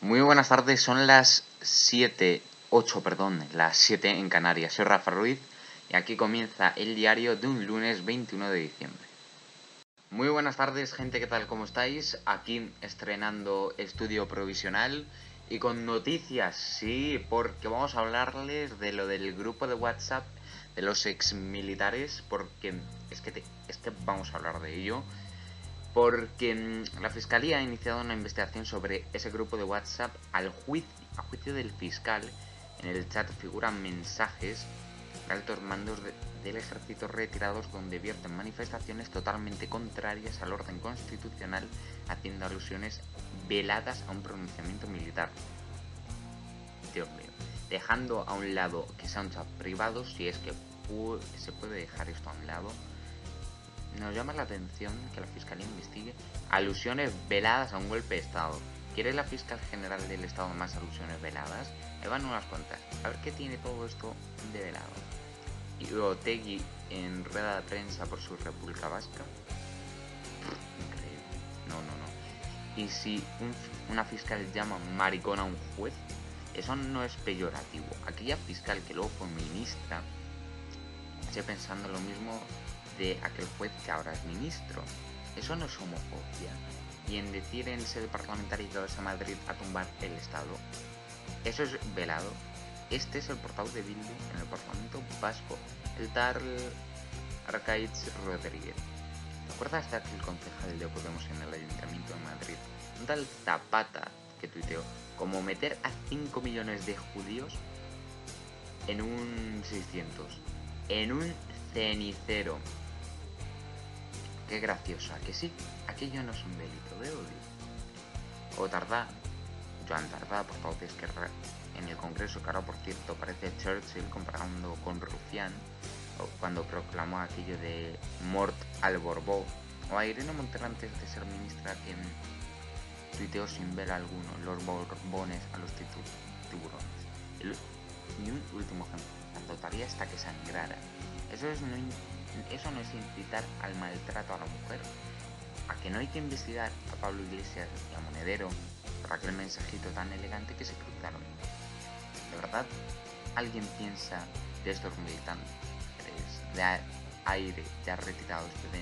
Muy buenas tardes, son las 7, 8, perdón, las 7 en Canarias. Soy Rafa Ruiz y aquí comienza el diario de un lunes 21 de diciembre. Muy buenas tardes, gente, ¿qué tal? ¿Cómo estáis? Aquí estrenando estudio provisional y con noticias, sí, porque vamos a hablarles de lo del grupo de WhatsApp de los ex militares, porque es que, es que vamos a hablar de ello porque mm, la Fiscalía ha iniciado una investigación sobre ese grupo de WhatsApp al juicio, a juicio del fiscal. En el chat figuran mensajes de altos mandos del ejército retirados donde vierten manifestaciones totalmente contrarias al orden constitucional, haciendo alusiones veladas a un pronunciamiento militar. Dejando a un lado que sea un chat privado, si es que se puede dejar esto a un lado, nos llama la atención que la Fiscalía investigue alusiones veladas a un golpe de Estado. ¿Quiere la fiscal general del Estado más alusiones veladas? Ahí van unas cuantas. A ver qué tiene todo esto de velado. Y Otegui en rueda de prensa por su República Vasca. Increíble. No, no, no. Y si una fiscal llama maricón a un juez, eso no es peyorativo. Aquella fiscal que luego fue ministra, estoy pensando lo mismo de aquel juez que ahora es ministro. Eso no es homofobia. Y en decir en que vas a Madrid a tumbar el Estado. Eso es velado. Este es el portavoz de Bildu en el Parlamento Vasco, el tal Arcaiz Rodríguez. ¿Te acuerdas de aquel concejal de Podemos en el Ayuntamiento de Madrid? Un tal Zapata que tuiteó, como meter a 5 millones de judíos en un 600, en un cenicero. Qué graciosa, que sí, aquello no es un delito de odio. O Tardá, Joan Tardá, portavoz de Esquerra en el Congreso, que ahora por cierto parece Churchill comparando con Rufián, cuando proclamó aquello de mort al Borbó, o a Irene Montero antes de ser ministra que tuiteó sin ver alguno los borbones a los tiburones. y un último ejemplo, la hasta que sangrara. Eso es no eso no es incitar al maltrato a la mujer. A que no hay que investigar a Pablo Iglesias y a Monedero por aquel mensajito tan elegante que se cruzaron. De verdad, alguien piensa de estos militantes de aire ya retirados de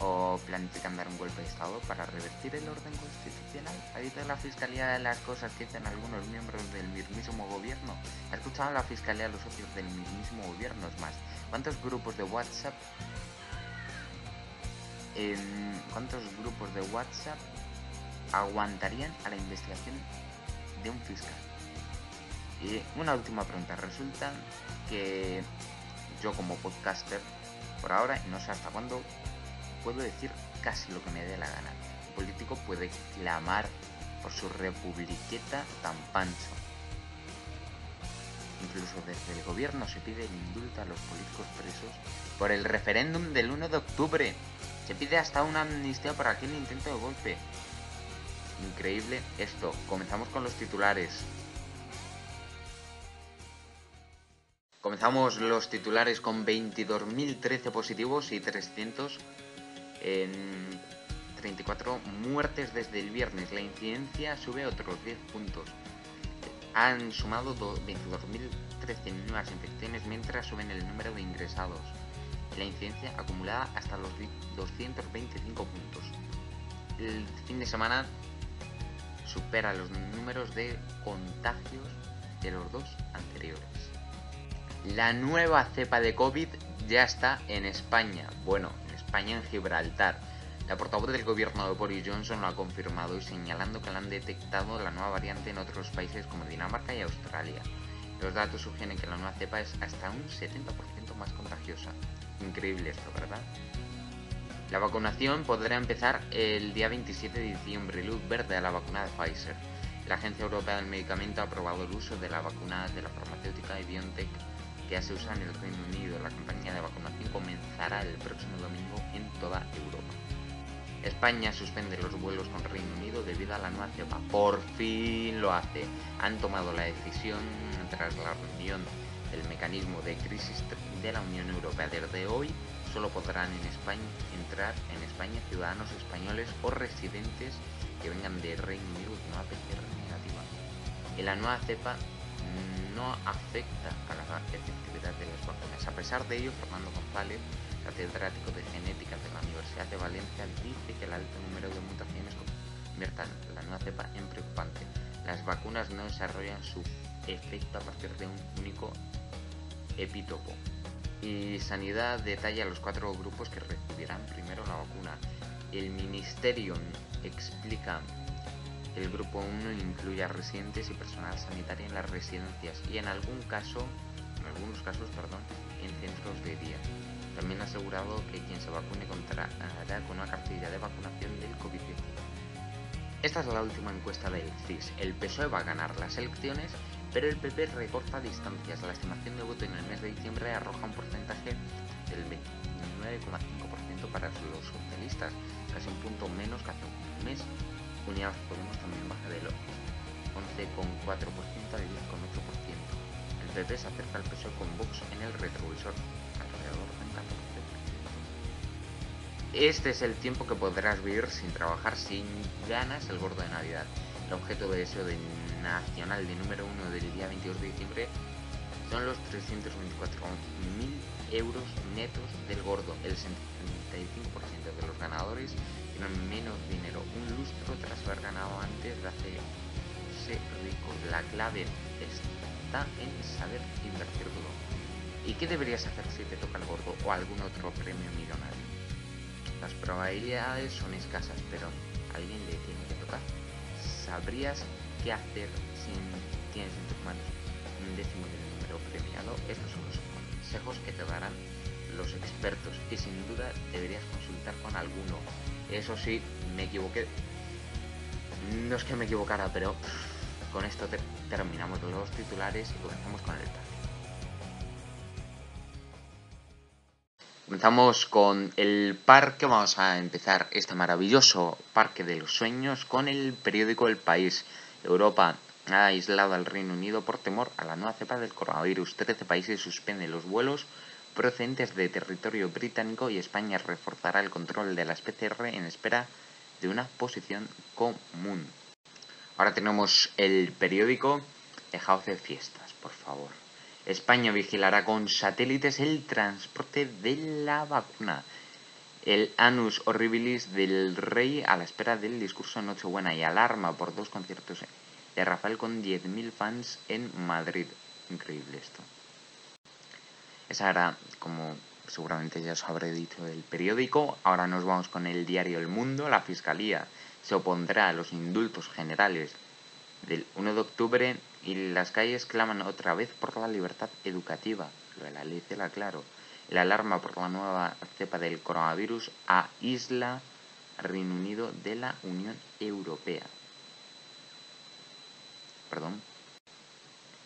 o planifican dar un golpe de Estado para revertir el orden constitucional. Ha dicho la Fiscalía de las cosas que dicen algunos miembros del mismísimo gobierno. Ha escuchado la Fiscalía a los socios del mismísimo gobierno. Es más, ¿cuántos grupos de WhatsApp... ¿Cuántos grupos de WhatsApp aguantarían a la investigación de un fiscal? Y una última pregunta. Resulta que yo como podcaster, por ahora, y no sé hasta cuándo, puedo decir casi lo que me dé la gana. Un político puede clamar por su republiqueta tan pancho. Incluso desde el gobierno se pide el indulto a los políticos presos por el referéndum del 1 de octubre. Se pide hasta una amnistía por aquel intento de golpe. Increíble esto. Comenzamos con los titulares. Comenzamos los titulares con 22.013 positivos y 300 en 34 muertes desde el viernes. La incidencia sube otros 10 puntos. Han sumado 22.013 nuevas infecciones mientras suben el número de ingresados. La incidencia acumulada hasta los 225 puntos. El fin de semana supera los números de contagios de los dos anteriores. La nueva cepa de COVID ya está en España. Bueno, España en Gibraltar. La portavoz del gobierno de Boris Johnson lo ha confirmado y señalando que la han detectado la nueva variante en otros países como Dinamarca y Australia. Los datos sugieren que la nueva cepa es hasta un 70% más contagiosa. Increíble esto, ¿verdad? La vacunación podrá empezar el día 27 de diciembre, luz verde a la vacuna de Pfizer. La Agencia Europea del Medicamento ha aprobado el uso de la vacuna de la farmacéutica de BioNTech que ya se usa en el Reino Unido. La campaña de vacunación comenzará el próximo toda Europa. España suspende los vuelos con Reino Unido debido a la nueva cepa. Por fin lo hace. Han tomado la decisión tras la reunión del mecanismo de crisis de la Unión Europea. Desde hoy solo podrán en España entrar en España ciudadanos españoles o residentes que vengan de Reino Unido con PCR la nueva cepa no afecta a la efectividad de las vacunas. A pesar de ello, Fernando González, catedrático de genética de la Universidad de Valencia, dice que el alto número de mutaciones conviertan la nueva cepa en preocupante. Las vacunas no desarrollan su efecto a partir de un único epítopo. Y Sanidad detalla los cuatro grupos que recibirán primero la vacuna. El Ministerio explica que el grupo 1 incluye a residentes y personal sanitario en las residencias y en algún caso, en algunos casos, perdón, en centros de día. También ha asegurado que quien se vacune contará con una cartilla de vacunación del COVID-19. Esta es la última encuesta del CIS. El PSOE va a ganar las elecciones pero el PP recorta distancias. La estimación de voto en el mes de diciembre arroja un porcentaje del 29,5% para los socialistas, casi un punto menos que hace un mes. Unidas Podemos también baja del 11,4% a 10,8%. El PP se acerca al PSOE con Vox en el retrovisor, Este es el tiempo que podrás vivir sin trabajar sin ganas el gordo de Navidad. El objeto de deseo de nacional de número 1 del día 22 de diciembre son los 324.000 euros netos del gordo. El 75% de los ganadores tienen menos dinero, un lustro tras haber ganado antes de hacerse rico. La clave está en saber invertirlo. ¿Y qué deberías hacer si te toca el gordo o algún otro premio millonario? Las probabilidades son escasas, pero alguien le tiene que tocar. ¿Sabrías qué hacer si tienes en tus manos un décimo del número premiado, estos son los consejos que te darán los expertos y sin duda deberías consultar con alguno. Eso sí, me equivoqué. No es que me equivocara, pero con esto terminamos los titulares y comenzamos con el parque. Comenzamos con el parque, vamos a empezar este maravilloso parque de los sueños con el periódico El País. Europa ha aislado al Reino Unido por temor a la nueva cepa del coronavirus. Trece países suspenden los vuelos procedentes de territorio británico y España reforzará el control de las PCR en espera de una posición común. Ahora tenemos el periódico Dejaos de fiestas, por favor. España vigilará con satélites el transporte de la vacuna. El anus horribilis del rey a la espera del discurso Nochebuena y alarma por dos conciertos de Rafael con 10.000 fans en Madrid. Increíble esto. Esa era, como seguramente ya os habré dicho, el periódico. Ahora nos vamos con el diario El Mundo. La Fiscalía se opondrá a los indultos generales del 1 de octubre y las calles claman otra vez por la libertad educativa. La ley la claro. La alarma por la nueva cepa del coronavirus a isla Reino Unido de la Unión Europea. Perdón.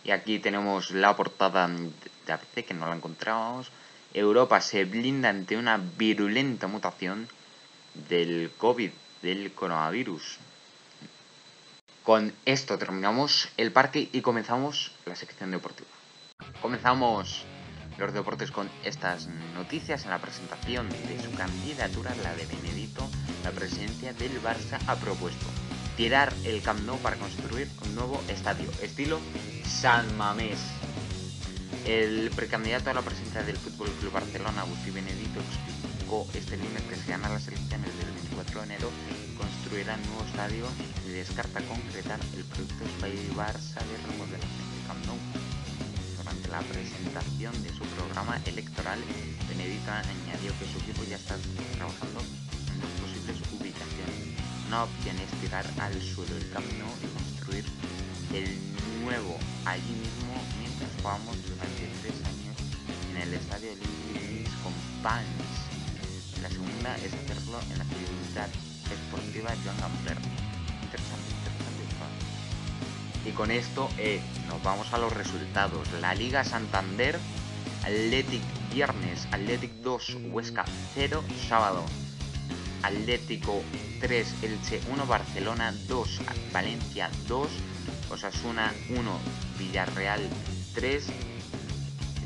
Y aquí tenemos la portada de ABC que no la encontrábamos. Europa se blinda ante una virulenta mutación del COVID, del coronavirus. Con esto terminamos el parque y comenzamos la sección deportiva. Comenzamos los deportes con estas noticias en la presentación de su candidatura, la de Benedito, la presidencia del Barça ha propuesto tirar el Camp Nou para construir un nuevo estadio, estilo San Mamés. El precandidato a la presidencia del Fútbol Club Barcelona, Agustí Benedito, explicó este lunes que se gana las elecciones del 24 de enero construirá un nuevo estadio y descarta concretar el proyecto Barça de remodelación de Camp Nou la presentación de su programa electoral, Benedito añadió que su equipo ya está trabajando en dos posibles ubicaciones. Una opción es tirar al suelo el camino y construir el nuevo allí mismo mientras jugamos durante tres años en el estadio Olympic con Pans. La segunda es hacerlo en la ciudad Y con esto eh, nos vamos a los resultados. La Liga Santander, Athletic viernes, Athletic 2, Huesca 0, sábado. Atlético 3, Elche 1, Barcelona 2, Valencia 2, Osasuna 1, Villarreal 3,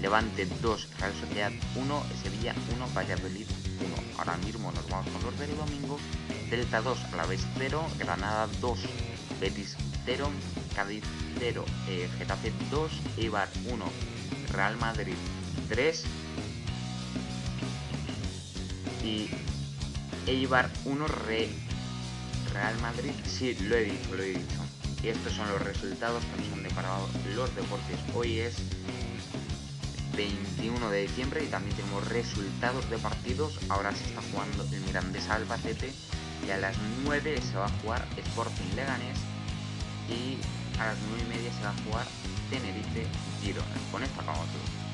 Levante 2, Real Sociedad 1, Sevilla 1, Valladolid 1. Ahora mismo nos vamos con los del domingo. Delta 2, a la vez 0, Granada 2, Betis 0, Cádiz 0, eh, Getafe 2, Eibar 1, Real Madrid 3 y Eibar 1, Re, Real Madrid, sí, lo he dicho, lo he dicho. Y estos son los resultados que nos han deparado los deportes. Hoy es 21 de diciembre y también tenemos resultados de partidos. Ahora se está jugando el Mirandés Albacete y a las 9 se va a jugar Sporting Leganés y a las 9 y media se va a jugar Tenerife Girona. Con esto acabamos todo.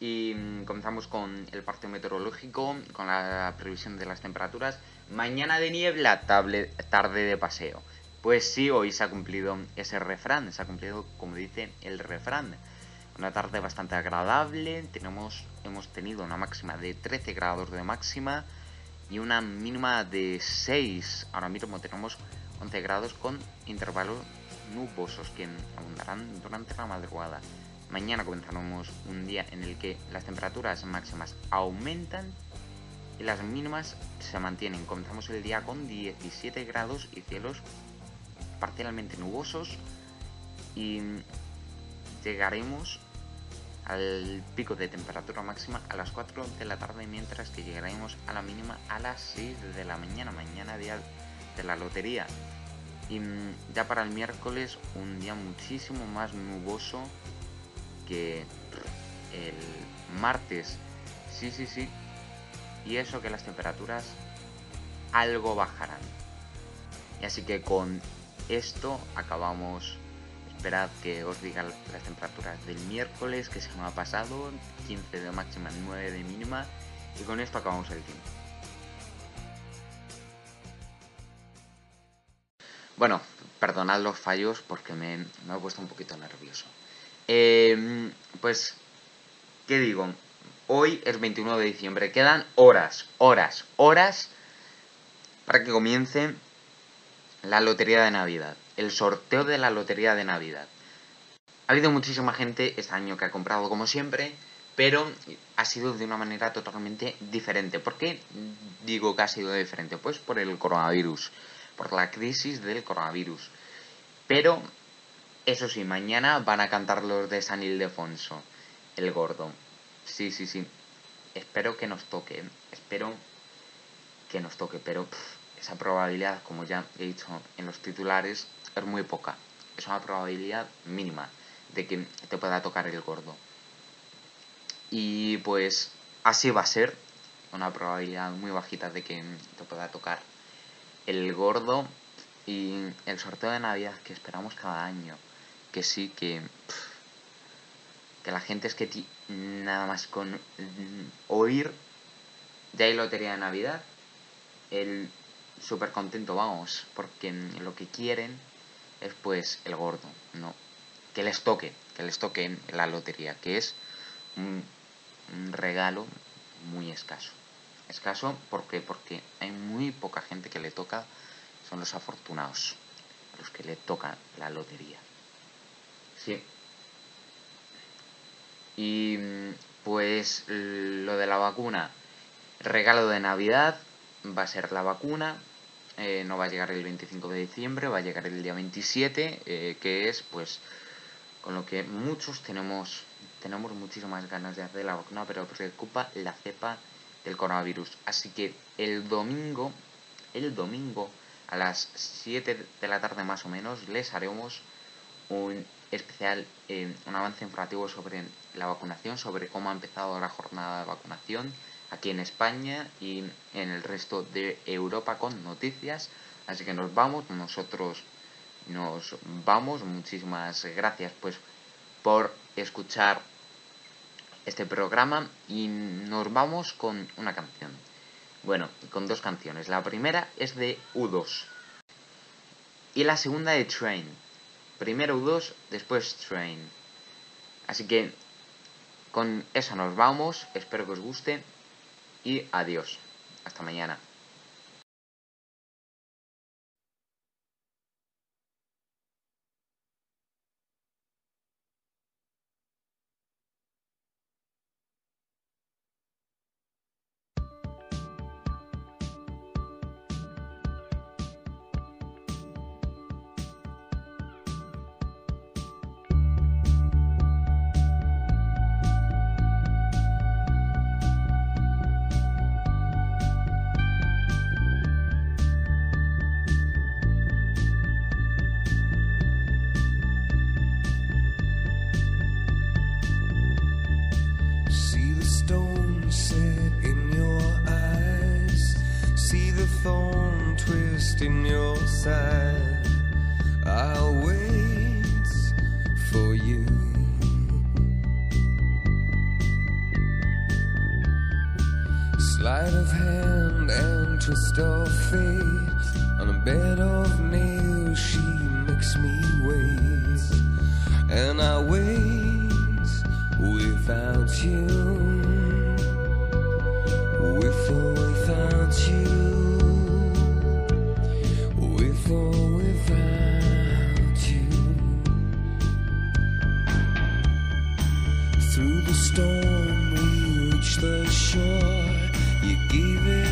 Y mm, comenzamos con el partido meteorológico, con la previsión de las temperaturas. Mañana de niebla, tarde de paseo. Pues sí, hoy se ha cumplido ese refrán, se ha cumplido como dice el refrán. Una tarde bastante agradable, tenemos, hemos tenido una máxima de 13 grados de máxima y una mínima de 6. Ahora mismo tenemos 11 grados con intervalos nubosos que abundarán durante la madrugada. Mañana comenzaremos un día en el que las temperaturas máximas aumentan y las mínimas se mantienen. Comenzamos el día con 17 grados y cielos parcialmente nubosos y llegaremos al pico de temperatura máxima a las 4 de la tarde mientras que llegaremos a la mínima a las 6 de la mañana, mañana día de la lotería. Y mm, ya para el miércoles un día muchísimo más nuboso que el martes. Sí, sí, sí. Y eso que las temperaturas algo bajarán. Y así que con esto acabamos. Esperad que os diga las temperaturas del miércoles que se me ha pasado. 15 de máxima, 9 de mínima. Y con esto acabamos el tiempo. Bueno, perdonad los fallos porque me, me he puesto un poquito nervioso. Eh, pues, ¿qué digo? Hoy es 21 de diciembre. Quedan horas, horas, horas para que comience la lotería de Navidad, el sorteo de la lotería de Navidad. Ha habido muchísima gente este año que ha comprado como siempre, pero ha sido de una manera totalmente diferente. ¿Por qué digo que ha sido diferente? Pues por el coronavirus, por la crisis del coronavirus. Pero, eso sí, mañana van a cantar los de San Ildefonso, el gordo. Sí, sí, sí. Espero que nos toque, espero que nos toque, pero esa probabilidad, como ya he dicho en los titulares, es muy poca. Es una probabilidad mínima de que te pueda tocar el gordo. Y pues así va a ser. Una probabilidad muy bajita de que te pueda tocar el gordo. Y el sorteo de Navidad que esperamos cada año. Que sí, que... que la gente es que nada más con oír ya hay lotería de Navidad. El súper contento, vamos, porque lo que quieren es pues el gordo, ¿no? Que les toque, que les toque la lotería, que es un, regalo muy escaso. Escaso porque porque hay muy poca gente que le toca, son los afortunados, los que le toca la lotería. Sí. Y pues lo de la vacuna, regalo de Navidad, va a ser la vacuna. Eh, no va a llegar el 25 de diciembre, va a llegar el día 27, eh, que es pues con lo que muchos tenemos, tenemos muchísimas ganas de hacer la vacuna, pero preocupa la cepa del coronavirus. Así que el domingo, el domingo a las 7 de la tarde más o menos, les haremos un especial, eh, un avance informativo sobre la vacunación, sobre cómo ha empezado la jornada de vacunación aquí en España y en el resto de Europa con noticias. Así que nos vamos, nosotros nos vamos. Muchísimas gracias pues por escuchar este programa y nos vamos con una canción. Bueno, con dos canciones. La primera es de U2 y la segunda de Train. Primero U2, después Train. Así que con eso nos vamos. Espero que os guste y adiós. Hasta mañana. stone set in your eyes. See the thorn twist in your side. I'll wait for you. Sleight of hand and twist of fate. On a bed of nails, she makes me wait. And I wait without you. You gave it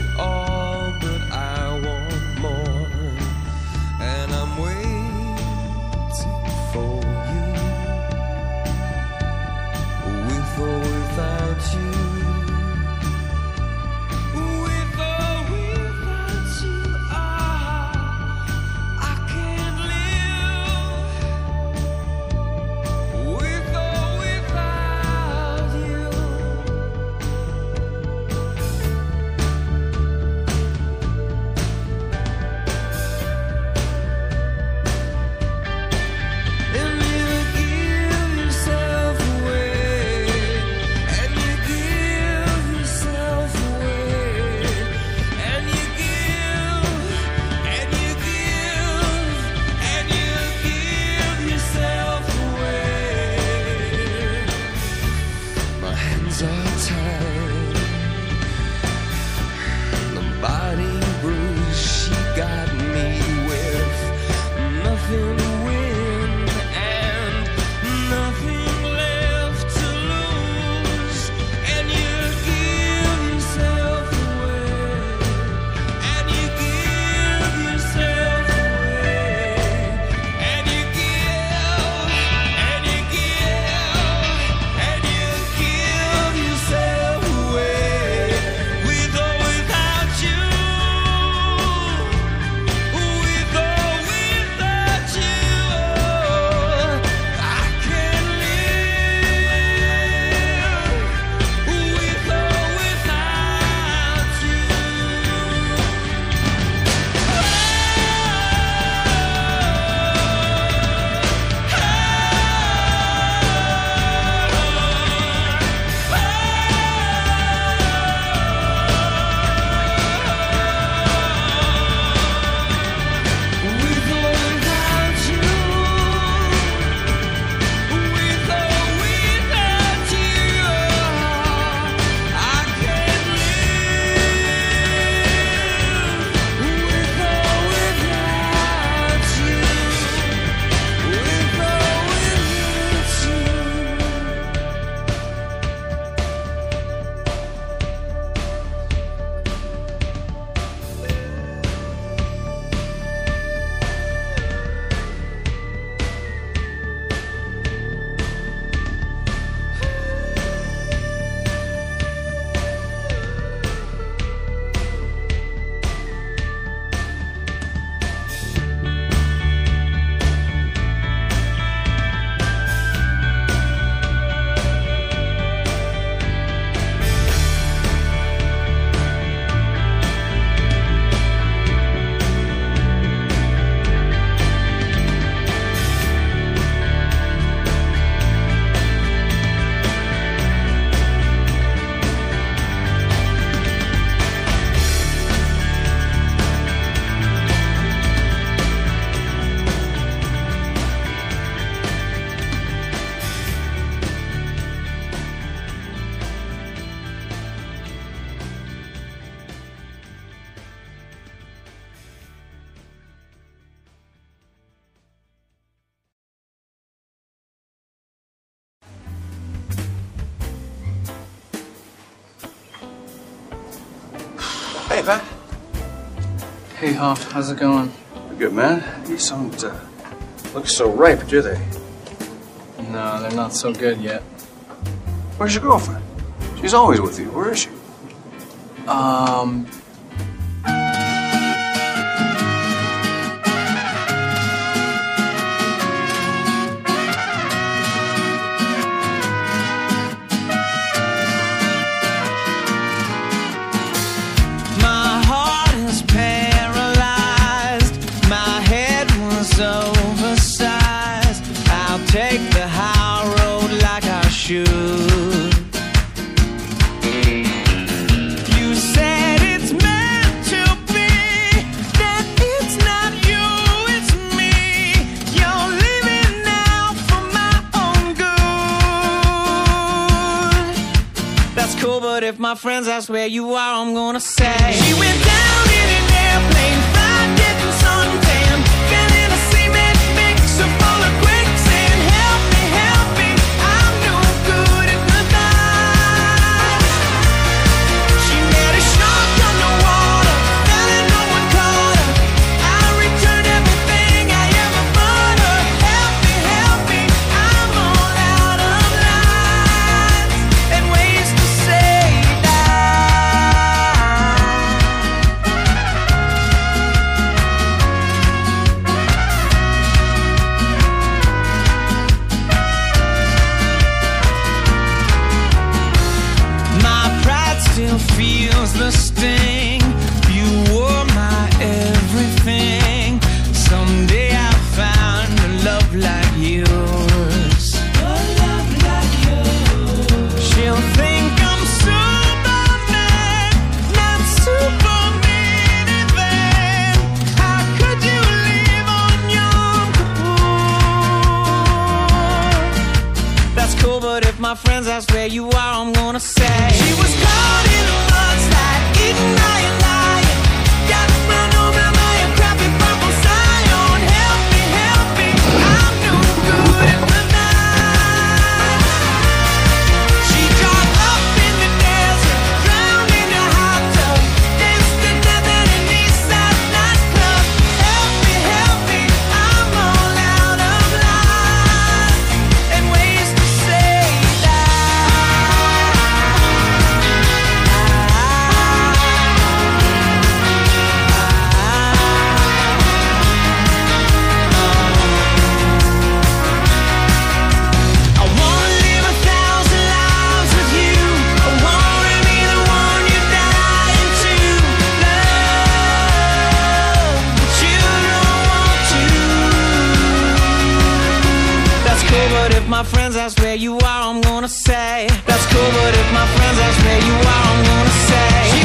Hoff, how's it going? Good, man. These don't uh, look so ripe, do they? No, they're not so good yet. Where's your girlfriend? She's always with you. Where is she? Um, if my friends ask where you are, I'm gonna say. She went down in an airplane. where you are, I'm gonna say. That's cool, but if my friends ask where you are, I'm gonna say.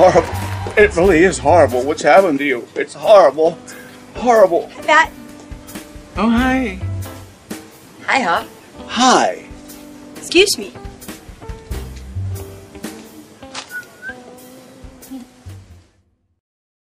horrible. It really is horrible. What's happened to you? It's horrible. Horrible. matt Oh, hi. Hi, Hop. Hi. Excuse me.